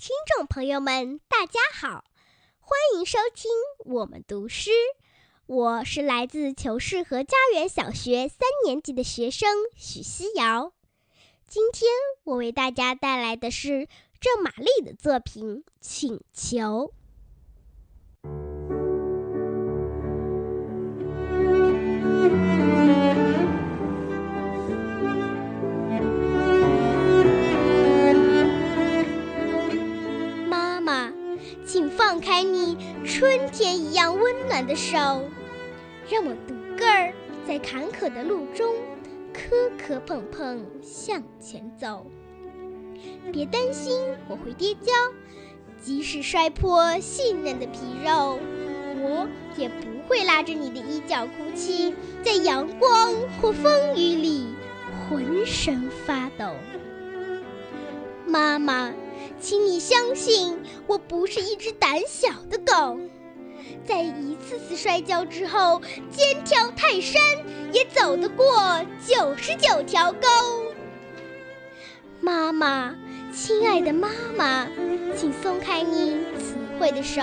听众朋友们，大家好，欢迎收听我们读诗。我是来自求是和家园小学三年级的学生许思瑶。今天我为大家带来的是郑玛丽的作品《请求》。请放开你春天一样温暖的手，让我独个儿在坎坷的路中磕磕碰碰向前走。别担心我会跌跤，即使摔破细嫩的皮肉，我也不会拉着你的衣角哭泣，在阳光或风雨里浑身发抖。妈妈。请你相信，我不是一只胆小的狗。在一次次摔跤之后，肩挑泰山也走得过九十九条沟。妈妈，亲爱的妈妈，请松开你慈惠的手，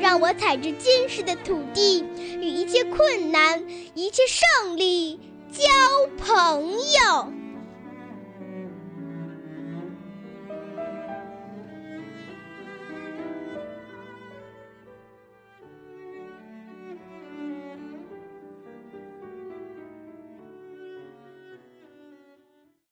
让我踩着坚实的土地，与一切困难、一切胜利交朋友。